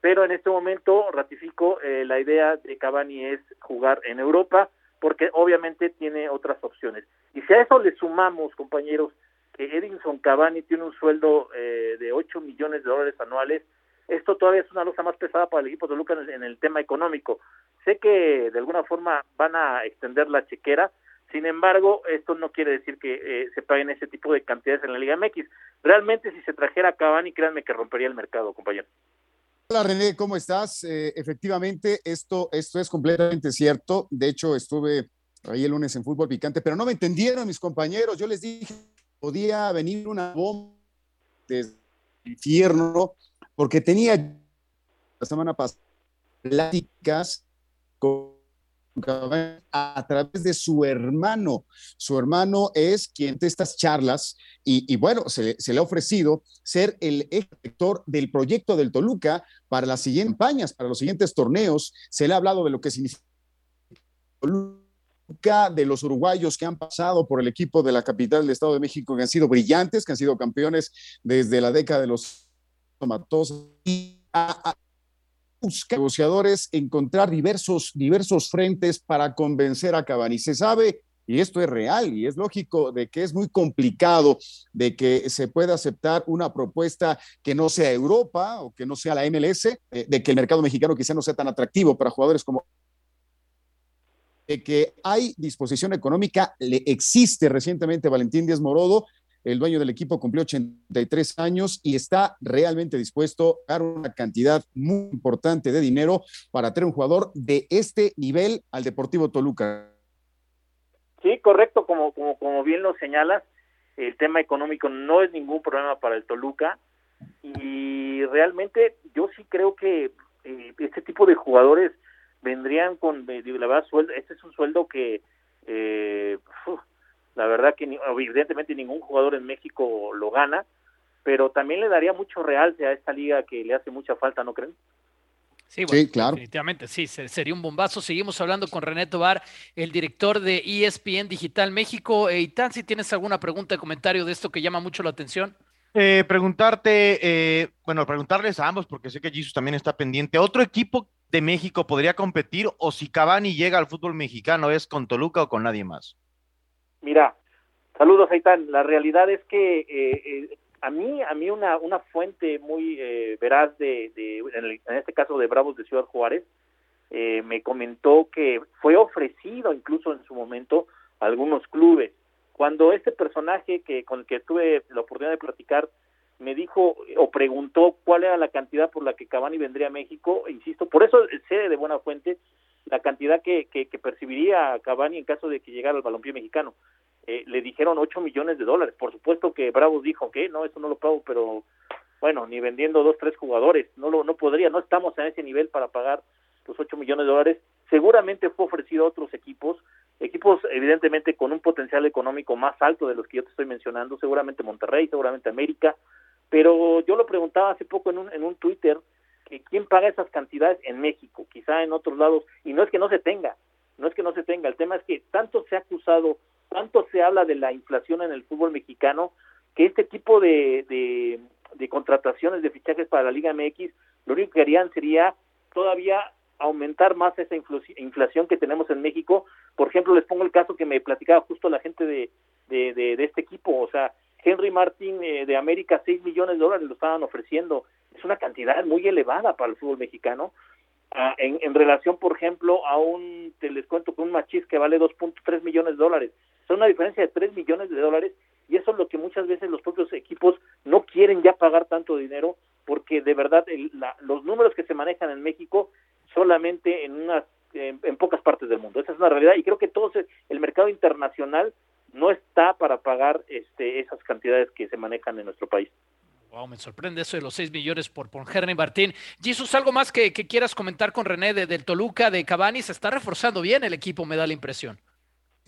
pero en este momento ratifico eh, la idea de Cavani es jugar en Europa porque obviamente tiene otras opciones. Y si a eso le sumamos, compañeros, Edinson Cavani tiene un sueldo eh, de 8 millones de dólares anuales, esto todavía es una losa más pesada para el equipo de Lucas en, el tema económico. Sé que de alguna forma van a extender la chequera, sin embargo, esto no quiere decir que eh, se paguen ese tipo de cantidades en la Liga MX. Realmente, si se trajera a Cavani, créanme que rompería el mercado, compañero. Hola René, ¿cómo estás? Eh, efectivamente, esto, esto es completamente cierto. De hecho, estuve ahí el lunes en fútbol picante, pero no me entendieron mis compañeros. Yo les dije podía venir una bomba del infierno, porque tenía la semana pasada pláticas con a través de su hermano. Su hermano es quien de estas charlas y, bueno, se, le ha ofrecido ser el director del proyecto del Toluca para las siguientes campañas, para los siguientes torneos. Se le ha hablado de lo que significa Toluca de los uruguayos que han pasado por el equipo de la capital del Estado de México, que han sido brillantes, que han sido campeones desde la década de los y a, negociadores encontrar diversos, diversos frentes para convencer a Cavani. Se sabe, y esto es real y es lógico, de que es muy complicado de que se pueda aceptar una propuesta que no sea Europa o que no sea la MLS, de que el mercado mexicano quizá no sea tan atractivo para jugadores como que hay disposición económica, le existe recientemente Valentín Díaz Morodo, el dueño del equipo cumplió 83 años y está realmente dispuesto a dar una cantidad muy importante de dinero para tener un jugador de este nivel al Deportivo Toluca. Sí, correcto, como, como, como bien lo señalas, el tema económico no es ningún problema para el Toluca y realmente yo sí creo que eh, este tipo de jugadores vendrían con, la verdad, sueldo, este es un sueldo que, eh, la verdad que evidentemente ningún jugador en México lo gana, pero también le daría mucho realce a esta liga que le hace mucha falta, ¿no creen? Sí, bueno, claro. definitivamente, sí, sería un bombazo. Seguimos hablando con René Tobar, el director de ESPN Digital México. Eitan, si tienes alguna pregunta o comentario de esto que llama mucho la atención. Eh, preguntarte, eh, bueno, preguntarles a ambos, porque sé que Jesus también está pendiente. ¿Otro equipo de México podría competir o si Cavani llega al fútbol mexicano es con Toluca o con nadie más? Mira, saludos Aitán. La realidad es que eh, eh, a mí, a mí una, una fuente muy eh, veraz de, de en, este caso de Bravos de Ciudad Juárez, me comentó que fue ofrecido incluso en su momento a algunos clubes. Cuando este personaje que con el que tuve la oportunidad de platicar me dijo o preguntó cuál era la cantidad por la que Cavani vendría a México, insisto, por eso sé de buena fuente la cantidad que, que, percibiría Cavani en caso de que llegara al balompié mexicano. Eh, le dijeron 8 millones de dólares. Por supuesto que Bravos dijo que no, eso no lo pago, pero bueno, ni vendiendo dos, tres jugadores, no lo no podría, no estamos a ese nivel para pagar los 8 millones de dólares. Seguramente fue ofrecido a otros equipos, equipos evidentemente con un potencial económico más alto de los que yo te estoy mencionando, seguramente Monterrey, seguramente América, pero yo lo preguntaba hace poco en un, en un Twitter, quién paga esas cantidades en México, quizá en otros lados, y no es que no se tenga, no es que no se tenga, el tema es que tanto se ha acusado, tanto se habla de la inflación en el fútbol mexicano, que este tipo de, de, contrataciones, de fichajes para la Liga MX, lo único que harían sería todavía aumentar más esa inflación que tenemos en México. Por ejemplo, les pongo el caso que me platicaba justo la gente de, de, de, este equipo, o sea, Henry Martin eh, de América, 6 millones de dólares lo estaban ofreciendo. Es una cantidad muy elevada para el fútbol mexicano. Ah, en, en, relación, por ejemplo, a un, te les cuento, con un machis que vale 2.3 millones de dólares. Es una diferencia de 3 millones de dólares y eso es lo que muchas veces los propios equipos no quieren ya pagar tanto dinero porque de verdad los números que se manejan en México solamente en unas en, pocas partes del mundo. Esa es una realidad y creo que todo el mercado internacional no está para pagar este, esas cantidades que se manejan en nuestro país. Wow, me sorprende eso de los 6 millones por, Henry Martín. Jesus, ¿algo más que, quieras comentar con René de, del Toluca, de Cavani? Se está reforzando bien el equipo, me da la impresión.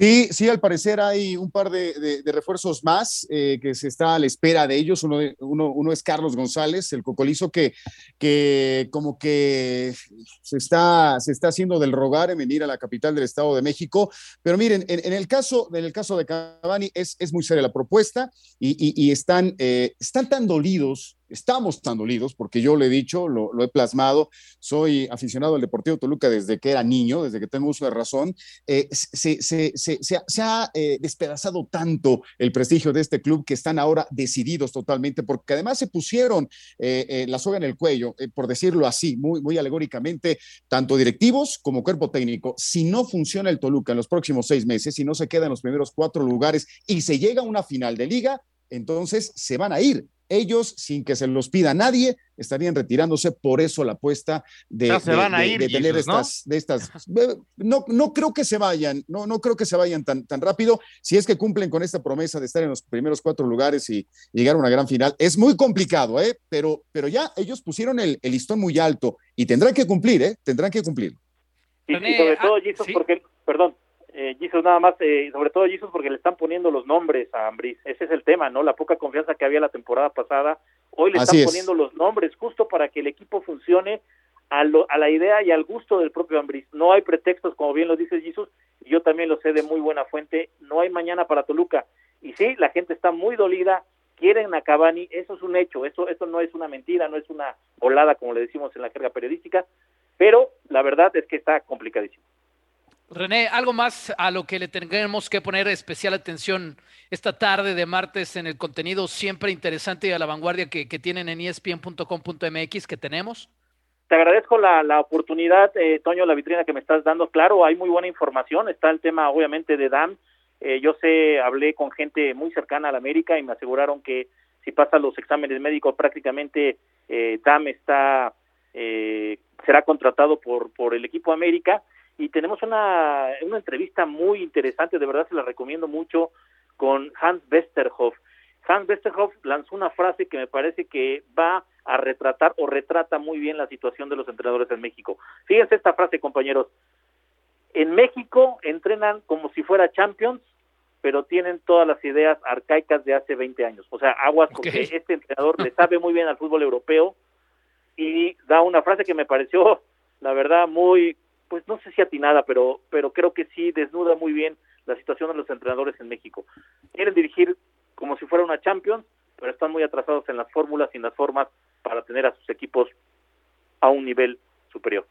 Sí, sí, al parecer hay un par de, refuerzos más eh, que se está a la espera de ellos. Uno, es Carlos González, el cocolizo que, como que se está, haciendo del rogar en venir a la capital del Estado de México. Pero miren, en, el, caso, caso de Cavani es, muy seria la propuesta y, eh, están tan dolidos estamos tan dolidos, porque yo lo he dicho, lo, he plasmado, soy aficionado al Deportivo Toluca desde que era niño, desde que tengo uso de razón, eh, se, ha eh, despedazado tanto el prestigio de este club que están ahora decididos totalmente, porque además se pusieron eh, la soga en el cuello, por decirlo así, muy, muy alegóricamente, tanto directivos como cuerpo técnico. Si no funciona el Toluca en los próximos seis meses, si no se queda en los primeros cuatro lugares y se llega a una final de liga, entonces se van a ir ellos, sin que se los pida nadie, estarían retirándose. Por eso la apuesta de, tener estas, ¿no? de estas. No, no creo que se vayan, no, no creo que se vayan tan, tan rápido. Si es que cumplen con esta promesa de estar en los primeros cuatro lugares y llegar a una gran final, es muy complicado, ¿eh? Pero, pero ya ellos pusieron el, listón muy alto y tendrán que cumplir, ¿eh? Tendrán que cumplir. Y, sobre todo, ah, porque, perdón, eh, Jesus nada más, eh, sobre todo Jesus porque le están poniendo los nombres a Ambris, ese es el tema, ¿no? La poca confianza que había la temporada pasada, hoy le están poniendo los nombres justo para que el equipo funcione a, a la idea y al gusto del propio Ambris. No hay pretextos, como bien lo dice Jesus, y yo también lo sé de muy buena fuente, no hay mañana para Toluca. Y sí, la gente está muy dolida, quieren a Cavani, eso es un hecho, eso, eso no es una mentira, no es una volada como le decimos en la jerga periodística, pero la verdad es que está complicadísimo. René, algo más a lo que le tendremos que poner especial atención esta tarde de martes en el contenido siempre interesante y a la vanguardia que, tienen en espn.com.mx que tenemos. Te agradezco la, oportunidad, eh, Toño, la vitrina que me estás dando. Claro, hay muy buena información. Está el tema, obviamente, de DAM. Eh, yo sé, hablé con gente muy cercana a la América y me aseguraron que si pasa los exámenes médicos, prácticamente eh, DAM está será contratado por, por el equipo América y tenemos una, una entrevista muy interesante, de verdad se la recomiendo mucho, con Hans Westerhoff. Hans Westerhoff lanzó una frase que me parece que va a retratar o retrata muy bien la situación de los entrenadores en México. Fíjense esta frase, compañeros. En México entrenan como si fuera Champions, pero tienen todas las ideas arcaicas de hace 20 años. O sea, aguas porque este entrenador le sabe muy bien al fútbol europeo y da una frase que me pareció, la verdad, muy pues no sé si atinada, pero, pero creo que sí desnuda muy bien la situación de los entrenadores en México. Quieren dirigir como si fuera una Champions, pero están muy atrasados en las fórmulas y en las formas para tener a sus equipos a un nivel superior.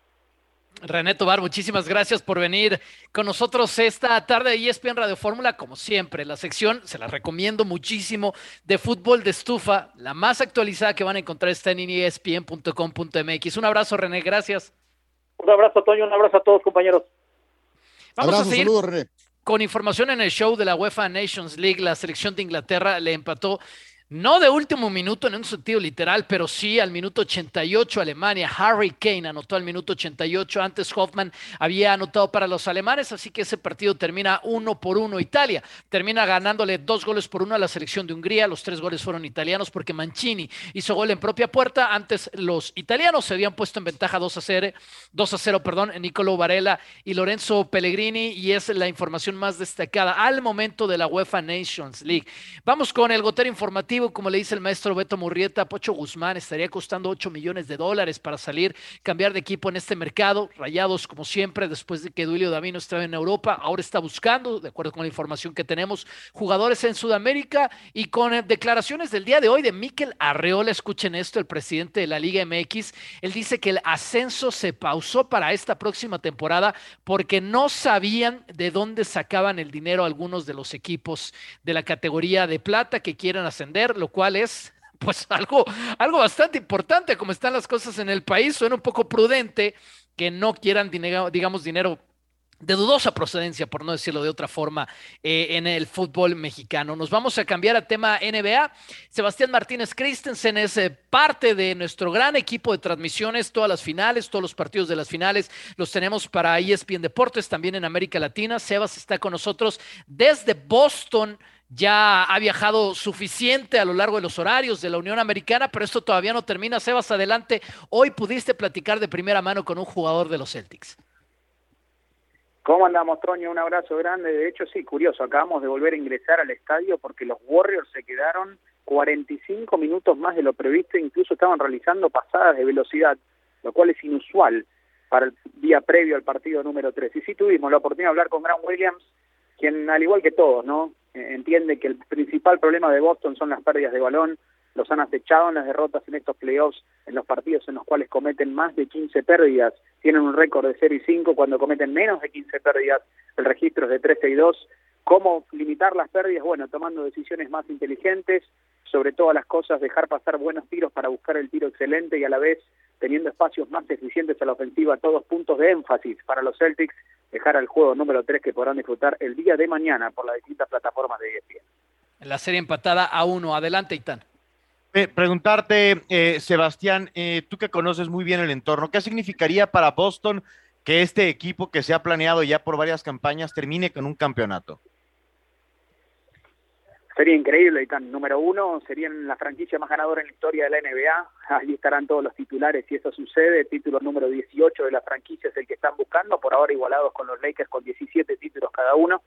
René Tobar, muchísimas gracias por venir con nosotros esta tarde de ESPN Radio Fórmula, como siempre. La sección, se la recomiendo muchísimo, de fútbol de estufa, la más actualizada que van a encontrar está en espn.com.mx. Un abrazo, René, gracias. Un abrazo, Toño, un abrazo a todos, compañeros. Vamos a seguir con información en el show de la UEFA Nations League. La selección de Inglaterra le empató no de último minuto en un sentido literal, pero sí al minuto 88 Alemania. Harry Kane anotó al minuto 88. Antes Hoffman había anotado para los alemanes, así que ese partido termina uno por uno. Italia termina ganándole dos goles por uno a la selección de Hungría. Los tres goles fueron italianos porque Mancini hizo gol en propia puerta. Antes los italianos se habían puesto en ventaja 2 a 0, 2 a 0 perdón, Nicolo Varela y Lorenzo Pellegrini y es la información más destacada al momento de la UEFA Nations League. Vamos con el gotero informativo como le dice el maestro Beto Murrieta, Pocho Guzmán estaría costando 8 millones de dólares para salir, cambiar de equipo en este mercado. Rayados, como siempre, después de que Duilio Davino estaba en Europa, ahora está buscando, de acuerdo con la información que tenemos, jugadores en Sudamérica y con eh, declaraciones del día de hoy de Miquel Arreola. Escuchen esto, el presidente de la Liga MX. Él dice que el ascenso se pausó para esta próxima temporada porque no sabían de dónde sacaban el dinero algunos de los equipos de la categoría de plata que quieren ascender, lo cual es pues algo, algo bastante importante como están las cosas en el país. Suena un poco prudente que no quieran, digamos, dinero de dudosa procedencia, por no decirlo de otra forma, eh, en el fútbol mexicano. Nos vamos a cambiar a tema NBA. Sebastián Martínez Christensen es eh, parte de nuestro gran equipo de transmisiones, todas las finales, todos los partidos de las finales los tenemos para ESPN Deportes, también en América Latina. Sebas está con nosotros desde Boston. Ya ha viajado suficiente a lo largo de los horarios de la Unión Americana, pero esto todavía no termina. Sebas, adelante. Hoy pudiste platicar de primera mano con un jugador de los Celtics. ¿Cómo andamos, Toño? Un abrazo grande. De hecho, sí, curioso, acabamos de volver a ingresar al estadio porque los Warriors se quedaron 45 minutos más de lo previsto, incluso estaban realizando pasadas de velocidad, lo cual es inusual para el día previo al partido número 3. Y sí tuvimos la oportunidad de hablar con Grant Williams, quien, al igual que todos, ¿no? Entiende que el principal problema de Boston son las pérdidas de balón, los han acechado en las derrotas en estos playoffs, en los partidos en los cuales cometen más de 15 pérdidas, tienen un récord de 0 y 5, cuando cometen menos de 15 pérdidas, el registro es de 13 y 2. ¿Cómo limitar las pérdidas? Bueno, tomando decisiones más inteligentes, sobre todas las cosas, dejar pasar buenos tiros para buscar el tiro excelente y a la vez teniendo espacios más eficientes a la ofensiva, todos puntos de énfasis para los Celtics, dejar al juego número 3 que podrán disfrutar el día de mañana por las distintas plataformas de ESPN. La serie empatada a uno. Adelante, Itán. Eh, preguntarte, eh, Sebastián, eh, tú que conoces muy bien el entorno, ¿qué significaría para Boston que este equipo que se ha planeado ya por varias campañas termine con un campeonato? Sería increíble, Itán. Número uno, serían la franquicia más ganadora en la historia de la NBA. Allí estarán todos los titulares si eso sucede. Título número 18 de la franquicia es el que están buscando, por ahora igualados con los Lakers con 17 títulos cada uno.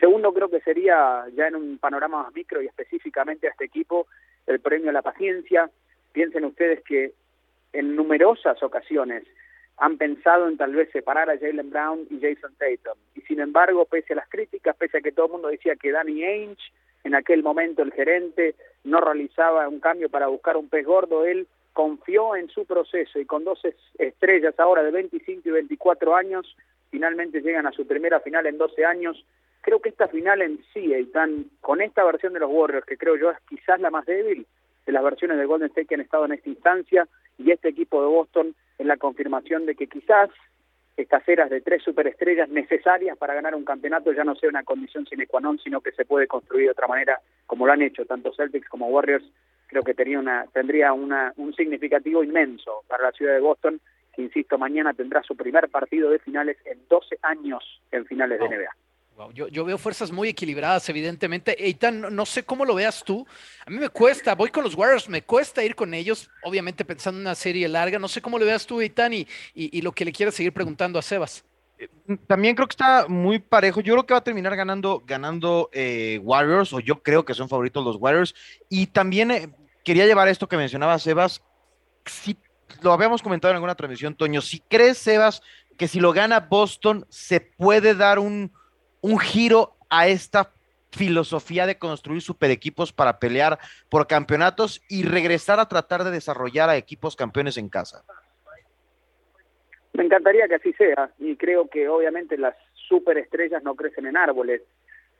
Segundo, creo que sería ya en un panorama más micro y específicamente a este equipo, el premio a la paciencia. Piensen ustedes que en numerosas ocasiones han pensado en tal vez separar a Jalen Brown y Jason Tatum. Y sin embargo, pese a las críticas, pese a que todo el mundo decía que Danny Ainge, en aquel momento el gerente, no realizaba un cambio para buscar un pez gordo, él confió en su proceso y con dos estrellas ahora de 25 y 24 años, finalmente llegan a su primera final en 12 años. Creo que esta final en sí, están con esta versión de los Warriors, que creo yo es quizás la más débil de las versiones de Golden State que han estado en esta instancia, y este equipo de Boston en la confirmación de que quizás estas eras de tres superestrellas necesarias para ganar un campeonato ya no sea una condición sine qua non, sino que se puede construir de otra manera, como lo han hecho tanto Celtics como Warriors. Creo que tenía una, tendría una, un significativo inmenso para la ciudad de Boston, que insisto, mañana tendrá su primer partido de finales en 12 años en finales de NBA. Yo, veo fuerzas muy equilibradas, evidentemente. Eitan, no, sé cómo lo veas tú. A mí me cuesta, voy con los Warriors, me cuesta ir con ellos, obviamente pensando en una serie larga. No sé cómo lo veas tú, Eitan, y, y, lo que le quieras seguir preguntando a Sebas. Eh, también creo que está muy parejo. Yo creo que va a terminar ganando, ganando eh, Warriors, o yo creo que son favoritos los Warriors. Y también eh, quería llevar esto que mencionaba Sebas. Si lo habíamos comentado en alguna transmisión, Toño, si crees, Sebas, que si lo gana Boston, se puede dar un un giro a esta filosofía de construir super equipos para pelear por campeonatos y regresar a tratar de desarrollar a equipos campeones en casa. Me encantaría que así sea y creo que obviamente las superestrellas no crecen en árboles.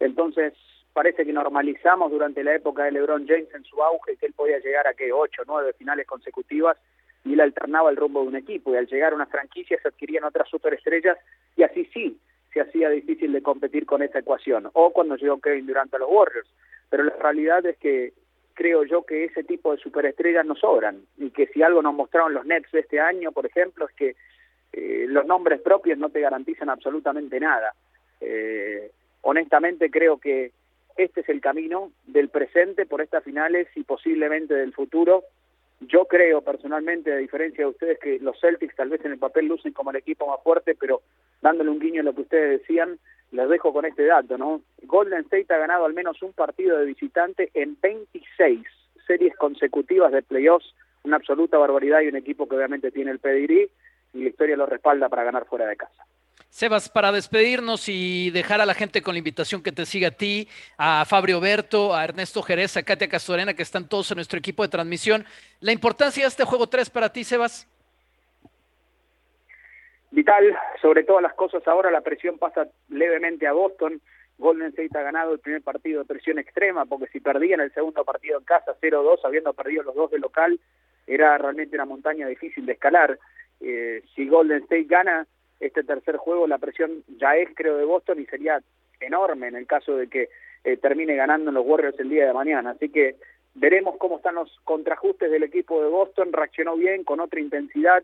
Entonces parece que normalizamos durante la época de LeBron James en su auge que él podía llegar a que ocho, nueve finales consecutivas y él alternaba el rumbo de un equipo y al llegar a una franquicia se adquirían otras superestrellas y así sí, se hacía difícil de competir con esa ecuación, o cuando llegó Kevin Durant a los Warriors. Pero la realidad es que creo yo que ese tipo de superestrellas no sobran, y que si algo nos mostraron los Nets de este año, por ejemplo, es que eh, los nombres propios no te garantizan absolutamente nada. Eh, honestamente creo que este es el camino del presente por estas finales y posiblemente del futuro. Yo creo personalmente, a diferencia de ustedes, que los Celtics tal vez en el papel lucen como el equipo más fuerte, pero dándole un guiño a lo que ustedes decían, les dejo con este dato, ¿no? Golden State ha ganado al menos un partido de visitante en 26 series consecutivas de playoffs, una absoluta barbaridad y un equipo que obviamente tiene el pedigrí y la historia lo respalda para ganar fuera de casa. Sebas, para despedirnos y dejar a la gente con la invitación que te siga a ti, a Fabio Berto, a Ernesto Jerez, a Katia Castorena, que están todos en nuestro equipo de transmisión, la importancia de este juego 3 para ti, Sebas. Vital, sobre todas las cosas ahora la presión pasa levemente a Boston, Golden State ha ganado el primer partido de presión extrema, porque si perdían el segundo partido en casa 0-2, habiendo perdido los dos de local, era realmente una montaña difícil de escalar. Eh, si Golden State gana este tercer juego, la presión ya es, creo, de Boston y sería enorme en el caso de que eh, termine ganando los Warriors el día de mañana. Así que veremos cómo están los contrajustes del equipo de Boston. Reaccionó bien, con otra intensidad.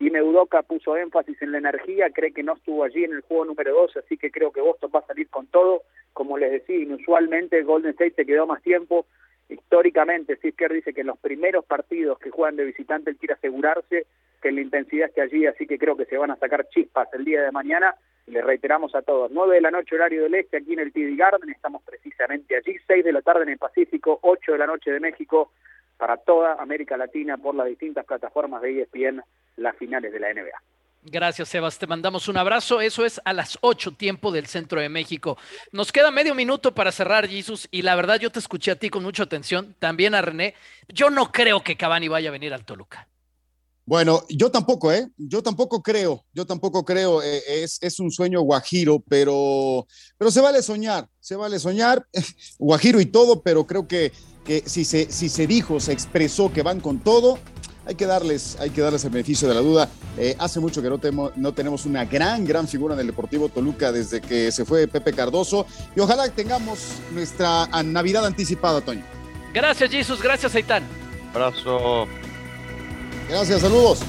Y Neudoka puso énfasis en la energía, cree que no estuvo allí en el juego número 2, así que creo que Boston va a salir con todo. Como les decía, inusualmente Golden State se quedó más tiempo. Históricamente, Sisker dice que en los primeros partidos que juegan de visitante él quiere asegurarse que la intensidad esté allí, así que creo que se van a sacar chispas el día de mañana. Les reiteramos a todos, 9 de la noche horario del este aquí en el TD Garden, estamos precisamente allí, 6 de la tarde en el Pacífico, 8 de la noche de México, para toda América Latina por las distintas plataformas de ESPN, las finales de la NBA. Gracias, Sebas. Te mandamos un abrazo. Eso es a las 8 tiempo del centro de México. Nos queda medio minuto para cerrar, Jesus. Y la verdad, yo te escuché a ti con mucha atención, también a René. Yo no creo que Cavani vaya a venir al Toluca. Bueno, yo tampoco, ¿eh? Yo tampoco creo, yo tampoco creo, eh, es, es, un sueño guajiro, pero, pero se vale soñar, se vale soñar, guajiro y todo, pero creo que, que si, se, si se dijo, se expresó que van con todo, hay que darles, hay que darles el beneficio de la duda. Eh, hace mucho que no, tenemos, no tenemos una gran, gran figura en el Deportivo Toluca desde que se fue Pepe Cardoso y ojalá tengamos nuestra Navidad anticipada, Toño. Gracias, Jesus, gracias, Aitán. Abrazo. Gracias, saludos.